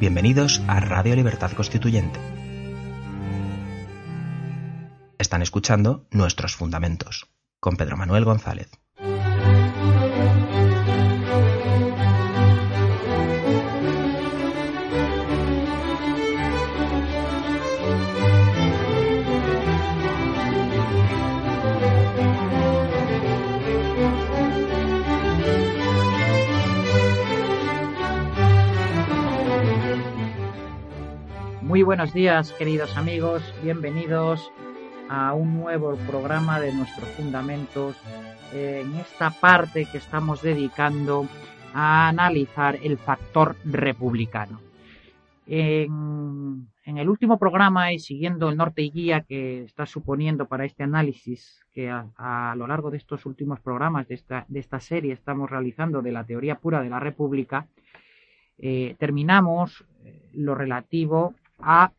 Bienvenidos a Radio Libertad Constituyente. Están escuchando Nuestros Fundamentos con Pedro Manuel González. Buenos días, queridos amigos. Bienvenidos a un nuevo programa de nuestros fundamentos. En esta parte que estamos dedicando a analizar el factor republicano. En, el último programa y siguiendo el norte y guía que está suponiendo para este análisis que a, lo largo de estos últimos programas de esta, de esta, serie estamos realizando de la teoría pura de la República, eh, terminamos lo relativo a,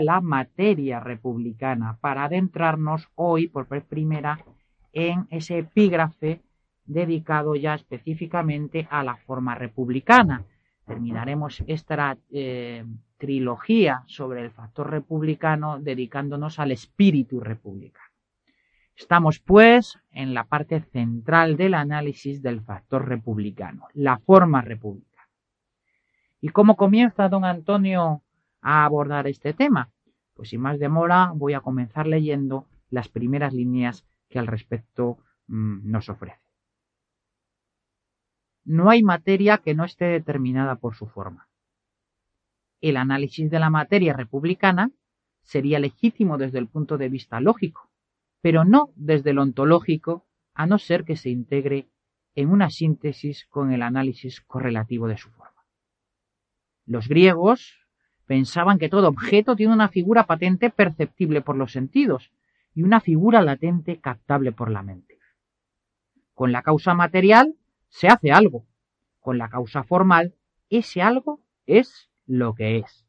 la materia republicana para adentrarnos hoy por primera en ese epígrafe dedicado ya específicamente a la forma republicana. Terminaremos esta eh, trilogía sobre el factor republicano dedicándonos al espíritu republicano. Estamos pues en la parte central del análisis del factor republicano, la forma republicana. ¿Y cómo comienza don Antonio a abordar este tema? Pues sin más demora voy a comenzar leyendo las primeras líneas que al respecto mmm, nos ofrece. No hay materia que no esté determinada por su forma. El análisis de la materia republicana sería legítimo desde el punto de vista lógico, pero no desde el ontológico, a no ser que se integre en una síntesis con el análisis correlativo de su forma. Los griegos pensaban que todo objeto tiene una figura patente perceptible por los sentidos y una figura latente captable por la mente. Con la causa material se hace algo. Con la causa formal, ese algo es lo que es.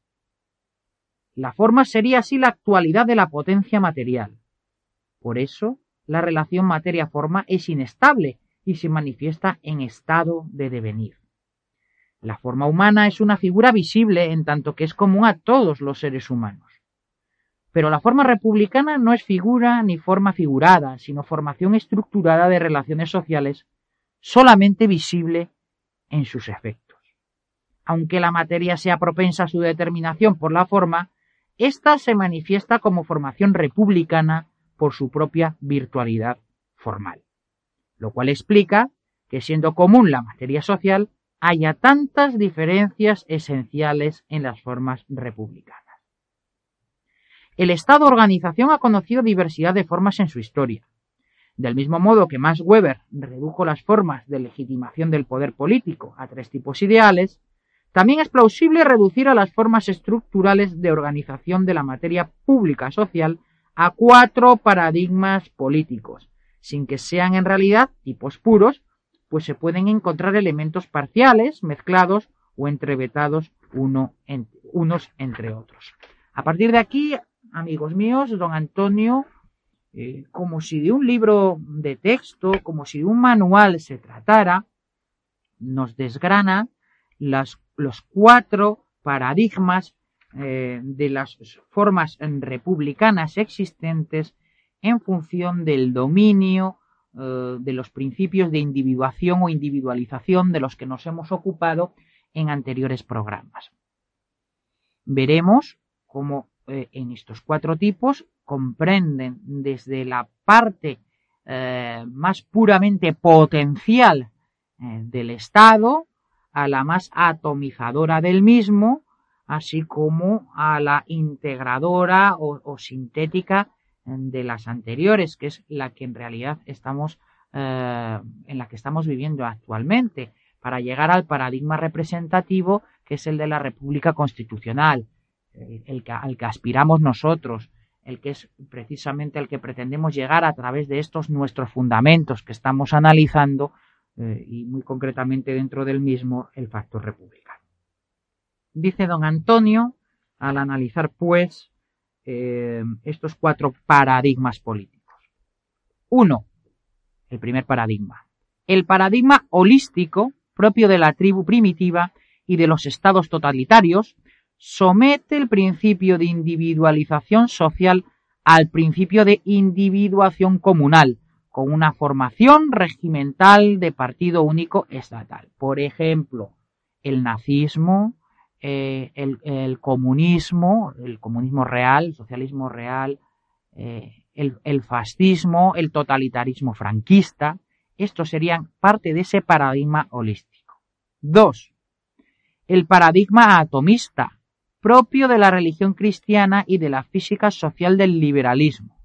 La forma sería así la actualidad de la potencia material. Por eso, la relación materia-forma es inestable y se manifiesta en estado de devenir. La forma humana es una figura visible en tanto que es común a todos los seres humanos. Pero la forma republicana no es figura ni forma figurada, sino formación estructurada de relaciones sociales solamente visible en sus efectos. Aunque la materia sea propensa a su determinación por la forma, ésta se manifiesta como formación republicana por su propia virtualidad formal. Lo cual explica que siendo común la materia social, haya tantas diferencias esenciales en las formas republicanas. El Estado-organización ha conocido diversidad de formas en su historia. Del mismo modo que Max Weber redujo las formas de legitimación del poder político a tres tipos ideales, también es plausible reducir a las formas estructurales de organización de la materia pública social a cuatro paradigmas políticos, sin que sean en realidad tipos puros, pues se pueden encontrar elementos parciales, mezclados o entrevetados uno en, unos entre otros. A partir de aquí, amigos míos, don Antonio, eh, como si de un libro de texto, como si de un manual se tratara, nos desgrana las, los cuatro paradigmas eh, de las formas republicanas existentes en función del dominio eh, de los principios de individuación o individualización de los que nos hemos ocupado en anteriores programas. Veremos cómo eh, en estos cuatro tipos comprenden desde la parte eh, más puramente potencial del Estado a la más atomizadora del mismo, así como a la integradora o sintética de las anteriores, que es la que en realidad estamos eh, en la que estamos viviendo actualmente, para llegar al paradigma representativo que es el de la República Constitucional, el, el que, al que aspiramos nosotros, el que es precisamente el que pretendemos llegar a través de estos nuestros fundamentos que estamos analizando eh, y muy concretamente dentro del mismo el factor republicano. Dice don Antonio, al analizar pues eh, estos cuatro paradigmas políticos. Uno, el primer paradigma. El paradigma holístico propio de la tribu primitiva y de los estados totalitarios, somete el principio de individualización social al principio de individuación comunal, con una formación regimental de partido único estatal. Por ejemplo, el nazismo, eh, el, comunismo, el comunismo real, el socialismo real, eh, el, el fascismo, el totalitarismo franquista, estos serían parte de ese paradigma holístico. Dos, el paradigma atomista, propio de la religión cristiana y de la física social del liberalismo.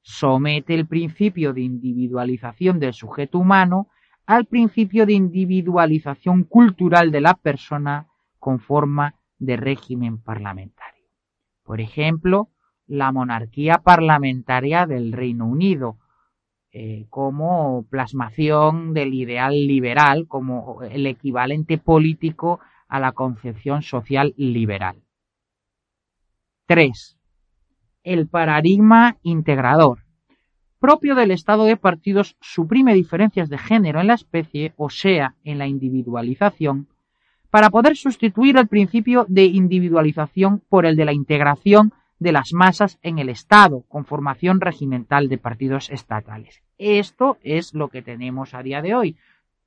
Somete el principio de individualización del sujeto humano al principio de individualización cultural de la persona con forma de régimen parlamentario. Por ejemplo, la monarquía parlamentaria del Reino Unido, eh, como plasmación del ideal liberal, como el equivalente político a la concepción social liberal. 3. El paradigma integrador. Propio del estado de partidos, suprime diferencias de género en la especie, o sea, en la individualización, para poder sustituir el principio de individualización por el de la integración de las masas en el Estado, con formación regimental de partidos estatales. Esto es lo que tenemos a día de hoy.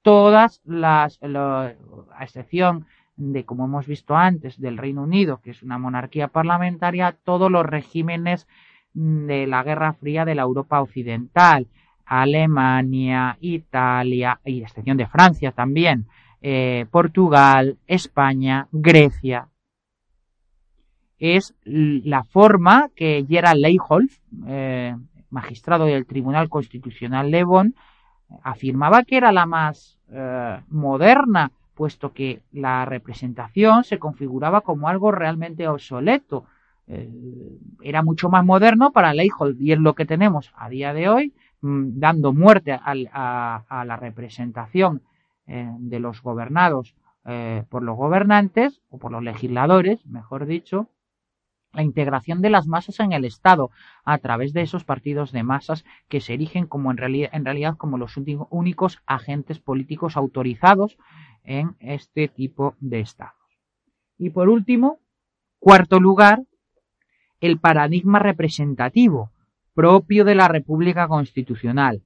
Todas las, a excepción de, como hemos visto antes, del Reino Unido, que es una monarquía parlamentaria, todos los regímenes de la Guerra Fría de la Europa Occidental, Alemania, Italia, y excepción de Francia también, eh, Portugal, España, Grecia. Es la forma que Gerald Leiholf, eh, magistrado del Tribunal Constitucional de Bonn, afirmaba que era la más eh, moderna puesto que la representación se configuraba como algo realmente obsoleto. Eh, era mucho más moderno para Leijold y es lo que tenemos a día de hoy, mm, dando muerte a, la representación eh, de los gobernados eh, por los gobernantes o por los legisladores, mejor dicho, la integración de las masas en el Estado a través de esos partidos de masas que se erigen como en realidad, en realidad como los únicos agentes políticos autorizados en este tipo de estados. Y por último, cuarto lugar, el paradigma representativo propio de la República Constitucional.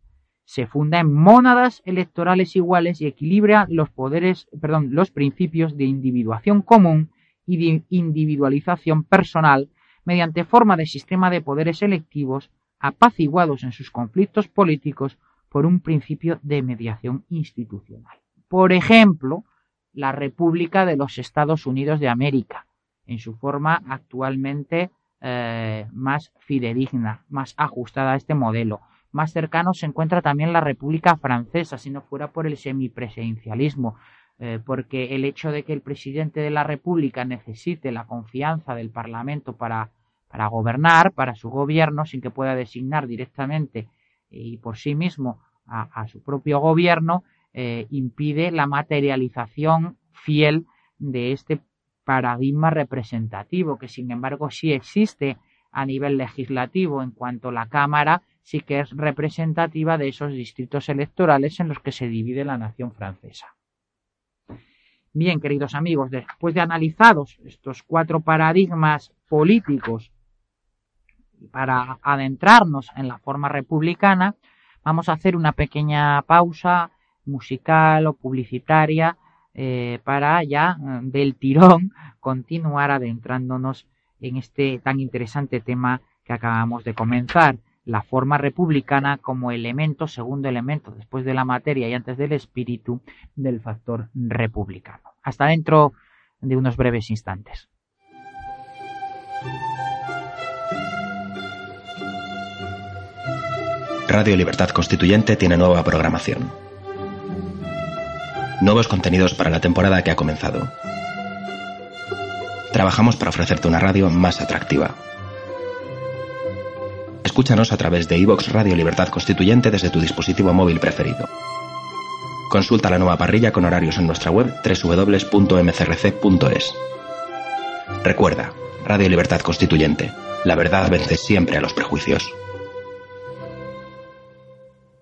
Se funda en mónadas electorales iguales y equilibra los poderes, perdón, los principios de individuación común y de individualización personal mediante forma de sistema de poderes electivos apaciguados en sus conflictos políticos por un principio de mediación institucional. Por ejemplo, la República de los Estados Unidos de América, en su forma actualmente eh, más fidedigna, más ajustada a este modelo. Más cercano se encuentra también la República Francesa, si no fuera por el semipresidencialismo, eh, porque el hecho de que el presidente de la República necesite la confianza del Parlamento para, para gobernar, para su gobierno, sin que pueda designar directamente y por sí mismo a su propio gobierno, eh, impide la materialización fiel de este paradigma representativo, que sin embargo sí existe a nivel legislativo en cuanto la Cámara sí que es representativa de esos distritos electorales en los que se divide la nación francesa. Bien, queridos amigos, después de analizados estos cuatro paradigmas políticos para adentrarnos en la forma republicana, vamos a hacer una pequeña pausa musical o publicitaria eh, para ya mm, del tirón continuar adentrándonos en este tan interesante tema que acabamos de comenzar, la forma republicana como elemento, segundo elemento después de la materia y antes del espíritu del factor republicano. Hasta dentro de unos breves instantes. Radio Libertad Constituyente tiene nueva programación nuevos contenidos para la temporada que ha comenzado. Trabajamos para ofrecerte una radio más atractiva. Escúchanos a través de iVox Radio Libertad Constituyente desde tu dispositivo móvil preferido. Consulta la nueva parrilla con horarios en nuestra web www.mcrc.es. Recuerda, Radio Libertad Constituyente. La verdad vence siempre a los prejuicios.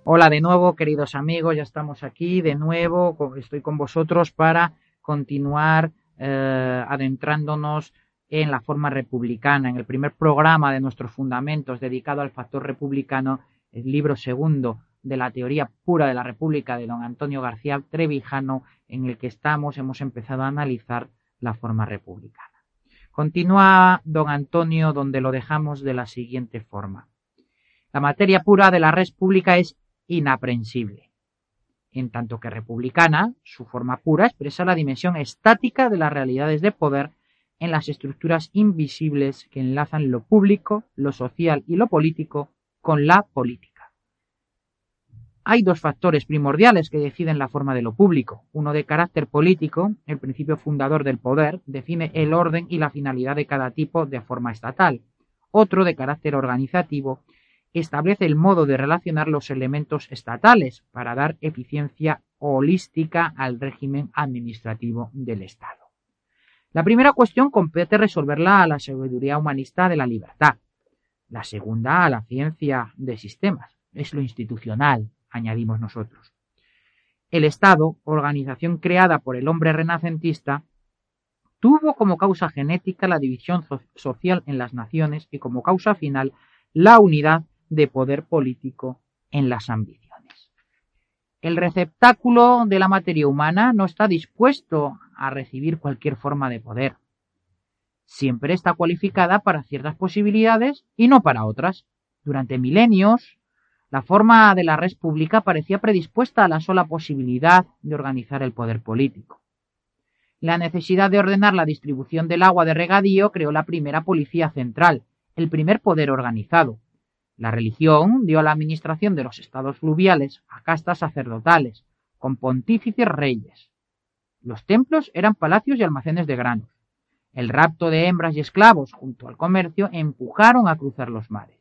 Hola de nuevo, queridos amigos, ya estamos aquí de nuevo, estoy con vosotros para continuar eh, adentrándonos en la forma republicana, en el primer programa de nuestros fundamentos dedicado al factor republicano, el libro segundo de la teoría pura de la República de don Antonio García Trevijano, en el que estamos, hemos empezado a analizar la forma republicana. Continúa don Antonio donde lo dejamos de la siguiente forma. La materia pura de la res pública es inaprensible. En tanto que republicana, su forma pura expresa la dimensión estática de las realidades de poder en las estructuras invisibles que enlazan lo público, lo social y lo político con la política. Hay dos factores primordiales que deciden la forma de lo público. Uno de carácter político, el principio fundador del poder, define el orden y la finalidad de cada tipo de forma estatal. Otro de carácter organizativo, establece el modo de relacionar los elementos estatales para dar eficiencia holística al régimen administrativo del Estado. La primera cuestión compete resolverla a la sabiduría humanista de la libertad. La segunda a la ciencia de sistemas. Es lo institucional, añadimos nosotros. El Estado, organización creada por el hombre renacentista, tuvo como causa genética la división social en las naciones y como causa final la unidad de poder político en las ambiciones. El receptáculo de la materia humana no está dispuesto a recibir cualquier forma de poder. Siempre está cualificada para ciertas posibilidades y no para otras. Durante milenios, la forma de la red pública parecía predispuesta a la sola posibilidad de organizar el poder político. La necesidad de ordenar la distribución del agua de regadío creó la primera policía central, el primer poder organizado, la religión dio la administración de los estados fluviales a castas sacerdotales, con pontífices reyes. Los templos eran palacios y almacenes de granos. El rapto de hembras y esclavos junto al comercio empujaron a cruzar los mares.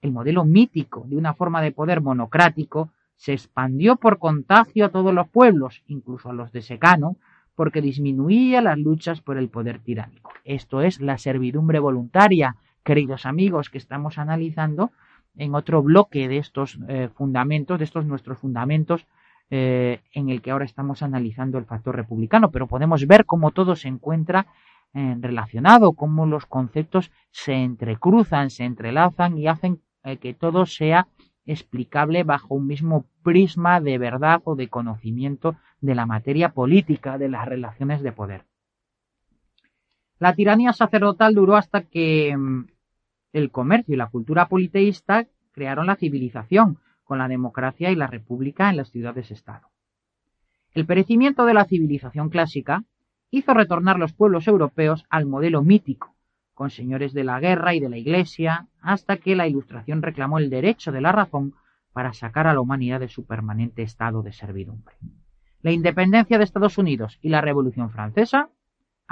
El modelo mítico de una forma de poder monocrático se expandió por contagio a todos los pueblos, incluso a los de secano, porque disminuía las luchas por el poder tiránico. Esto es la servidumbre voluntaria, queridos amigos, que estamos analizando en otro bloque de estos eh, fundamentos, de estos nuestros fundamentos, eh, en el que ahora estamos analizando el factor republicano, pero podemos ver cómo todo se encuentra eh, relacionado, cómo los conceptos se entrecruzan, se entrelazan y hacen que todo sea explicable bajo un mismo prisma de verdad o de conocimiento de la materia política, de las relaciones de poder. La tiranía sacerdotal duró hasta que mm, el comercio y la cultura politeísta crearon la civilización, con la democracia y la república en las ciudades-estado. El perecimiento de la civilización clásica hizo retornar los pueblos europeos al modelo mítico, con señores de la guerra y de la iglesia, hasta que la Ilustración reclamó el derecho de la razón para sacar a la humanidad de su permanente estado de servidumbre. La independencia de Estados Unidos y la Revolución Francesa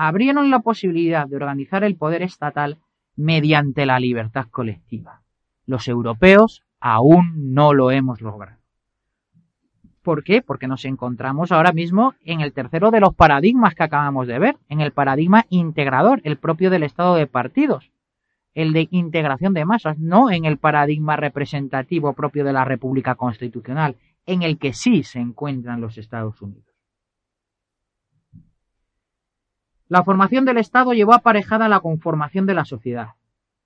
abrieron la posibilidad de organizar el poder estatal mediante la libertad colectiva. Los europeos aún no lo hemos logrado. ¿Por qué? Porque nos encontramos ahora mismo en el tercero de los paradigmas que acabamos de ver, en el paradigma integrador, el propio del estado de partidos, el de integración de masas, no en el paradigma representativo propio de la República Constitucional, en el que sí se encuentran los Estados Unidos. La formación del Estado llevó aparejada la conformación de la sociedad.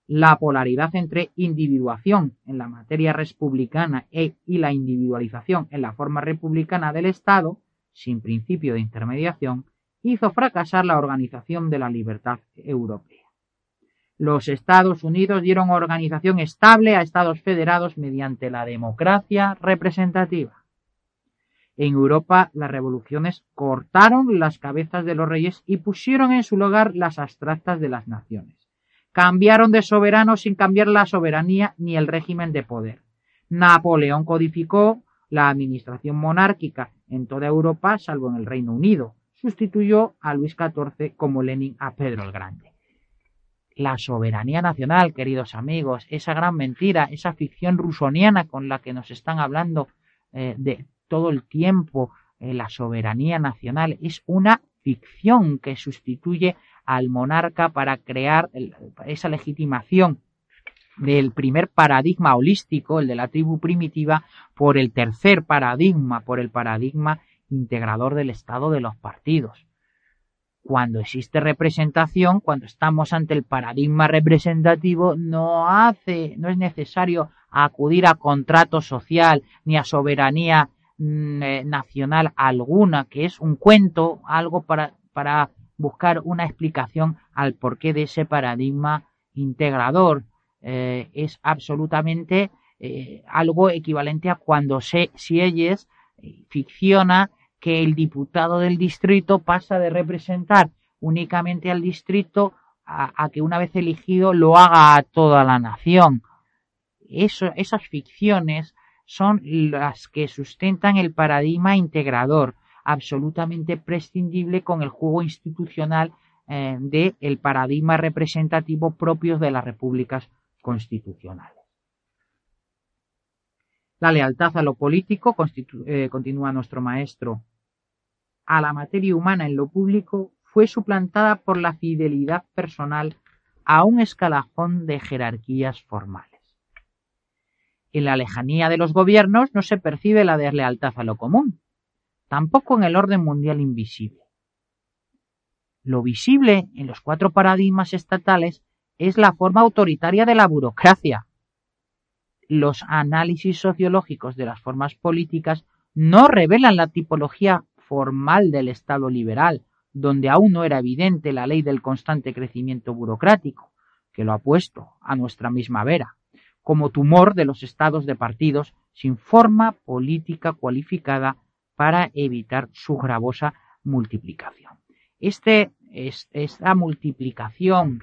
La polaridad entre individuación en la materia republicana e, y la individualización en la forma republicana del Estado, sin principio de intermediación, hizo fracasar la organización de la libertad europea. Los Estados Unidos dieron organización estable a Estados federados mediante la democracia representativa. En Europa las revoluciones cortaron las cabezas de los reyes y pusieron en su lugar las abstractas de las naciones. Cambiaron de soberano sin cambiar la soberanía ni el régimen de poder. Napoleón codificó la administración monárquica en toda Europa, salvo en el Reino Unido. Sustituyó a Luis XIV como Lenin a Pedro el Grande. La soberanía nacional, queridos amigos, esa gran mentira, esa ficción rusoniana con la que nos están hablando eh, de todo el tiempo eh, la soberanía nacional, es una ficción que sustituye al monarca para crear esa legitimación del primer paradigma holístico, el de la tribu primitiva, por el tercer paradigma, por el paradigma integrador del Estado de los partidos. cuando existe representación, cuando estamos ante el paradigma representativo, no hace, no es necesario acudir a contrato social ni a soberanía nacional alguna, que es un cuento, algo para, para buscar una explicación al porqué de ese paradigma integrador. Eh, es absolutamente eh, algo equivalente a cuando se, Sieyes ficciona que el diputado del distrito pasa de representar únicamente al distrito a, que una vez elegido lo haga a toda la nación. Eso, esas ficciones son las que sustentan el paradigma integrador, absolutamente prescindible con el juego institucional eh, del paradigma representativo propio de las repúblicas constitucionales. La lealtad a lo político, eh, continúa nuestro maestro, a la materia humana en lo público fue suplantada por la fidelidad personal a un escalafón de jerarquías formales. En la lejanía de los gobiernos no se percibe la deslealtad a lo común, tampoco en el orden mundial invisible. Lo visible en los cuatro paradigmas estatales es la forma autoritaria de la burocracia. Los análisis sociológicos de las formas políticas no revelan la tipología formal del Estado liberal, donde aún no era evidente la ley del constante crecimiento burocrático, que lo ha puesto a nuestra misma vera, como tumor de los estados de partidos sin forma política cualificada para evitar su gravosa multiplicación. Este, esta multiplicación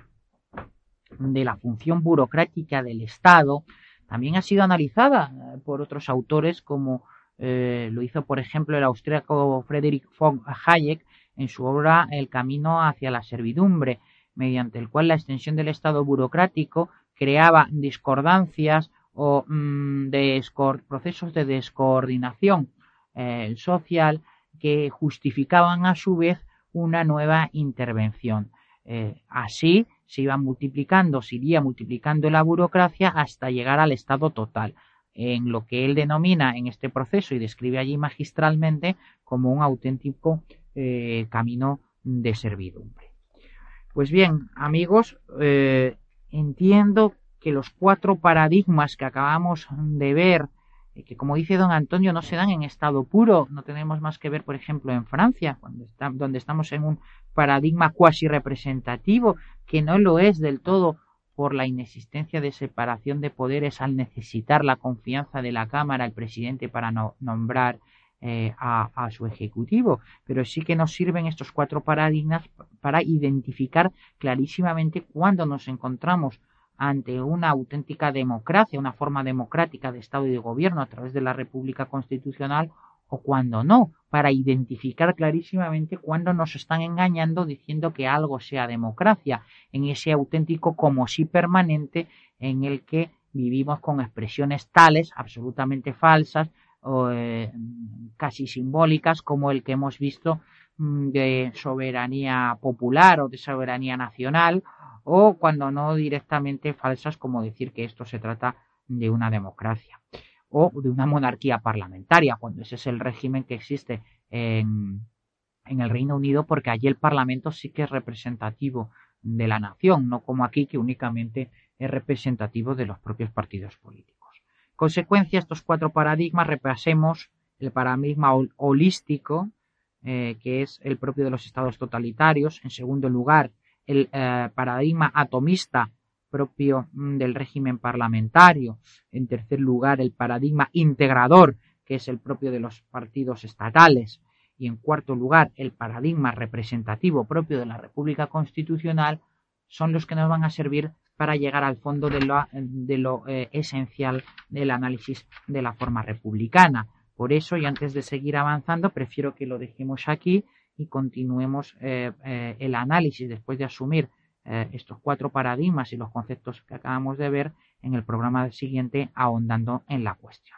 de la función burocrática del Estado también ha sido analizada eh, por otros autores como eh, lo hizo, por ejemplo, el austríaco Friedrich von Hayek en su obra El camino hacia la servidumbre, mediante el cual la extensión del Estado burocrático creaba discordancias o mm, procesos de descoordinación eh, social que justificaban a su vez una nueva intervención. Eh, así se iba multiplicando, se iría multiplicando la burocracia hasta llegar al Estado total en lo que él denomina en este proceso y describe allí magistralmente como un auténtico eh, camino de servidumbre. Pues bien, amigos, entiendo que los cuatro paradigmas que acabamos de ver, eh, que como dice don Antonio, no se dan en estado puro, no tenemos más que ver, por ejemplo, en Francia, donde estamos en un paradigma cuasi representativo, que no lo es del todo por la inexistencia de separación de poderes al necesitar la confianza de la Cámara el presidente para nombrar eh, a, su ejecutivo, pero sí que nos sirven estos cuatro paradigmas para identificar clarísimamente cuándo nos encontramos ante una auténtica democracia, una forma democrática de Estado y de gobierno a través de la República Constitucional o cuando no, para identificar clarísimamente cuándo nos están engañando diciendo que algo sea democracia, en ese auténtico como sí permanente en el que vivimos con expresiones tales, absolutamente falsas, o eh, casi simbólicas, como el que hemos visto de soberanía popular o de soberanía nacional, o cuando no directamente falsas, como decir que esto se trata de una democracia o de una monarquía parlamentaria, cuando ese es el régimen que existe en, en el Reino Unido, porque allí el Parlamento sí que es representativo de la nación, no como aquí que únicamente es representativo de los propios partidos políticos. Consecuencia, estos cuatro paradigmas, repasemos el paradigma holístico, eh, que es el propio de los estados totalitarios. En segundo lugar, el eh, paradigma atomista, propio mm, del régimen parlamentario. En tercer lugar, el paradigma integrador, que es el propio de los partidos estatales. Y en cuarto lugar, el paradigma representativo propio de la República Constitucional, son los que nos van a servir para llegar al fondo de lo, de lo eh, esencial del análisis de la forma republicana. Por eso, y antes de seguir avanzando, prefiero que lo dejemos aquí y continuemos eh, eh, el análisis después de asumir eh, estos cuatro paradigmas y los conceptos que acabamos de ver en el programa siguiente ahondando en la cuestión.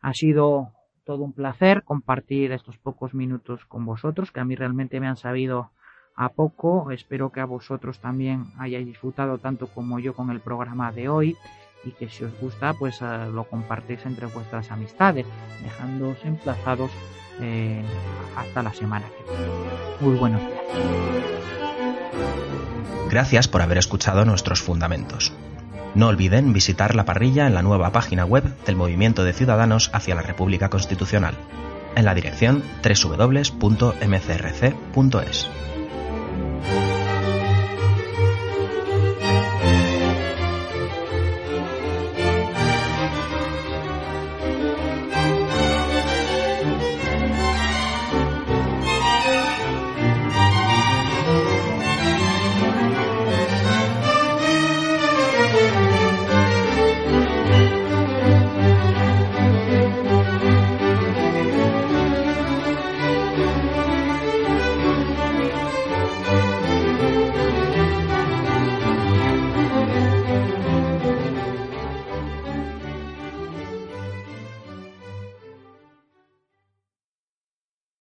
Ha sido todo un placer compartir estos pocos minutos con vosotros, que a mí realmente me han sabido a poco. Espero que a vosotros también hayáis disfrutado tanto como yo con el programa de hoy y que si os gusta pues eh, lo compartéis entre vuestras amistades, dejándoos emplazados eh, hasta la semana que viene. Muy buenos días. Gracias por haber escuchado nuestros fundamentos. No olviden visitar la parrilla en la nueva página web del Movimiento de Ciudadanos hacia la República Constitucional, en la dirección www.mcrc.es.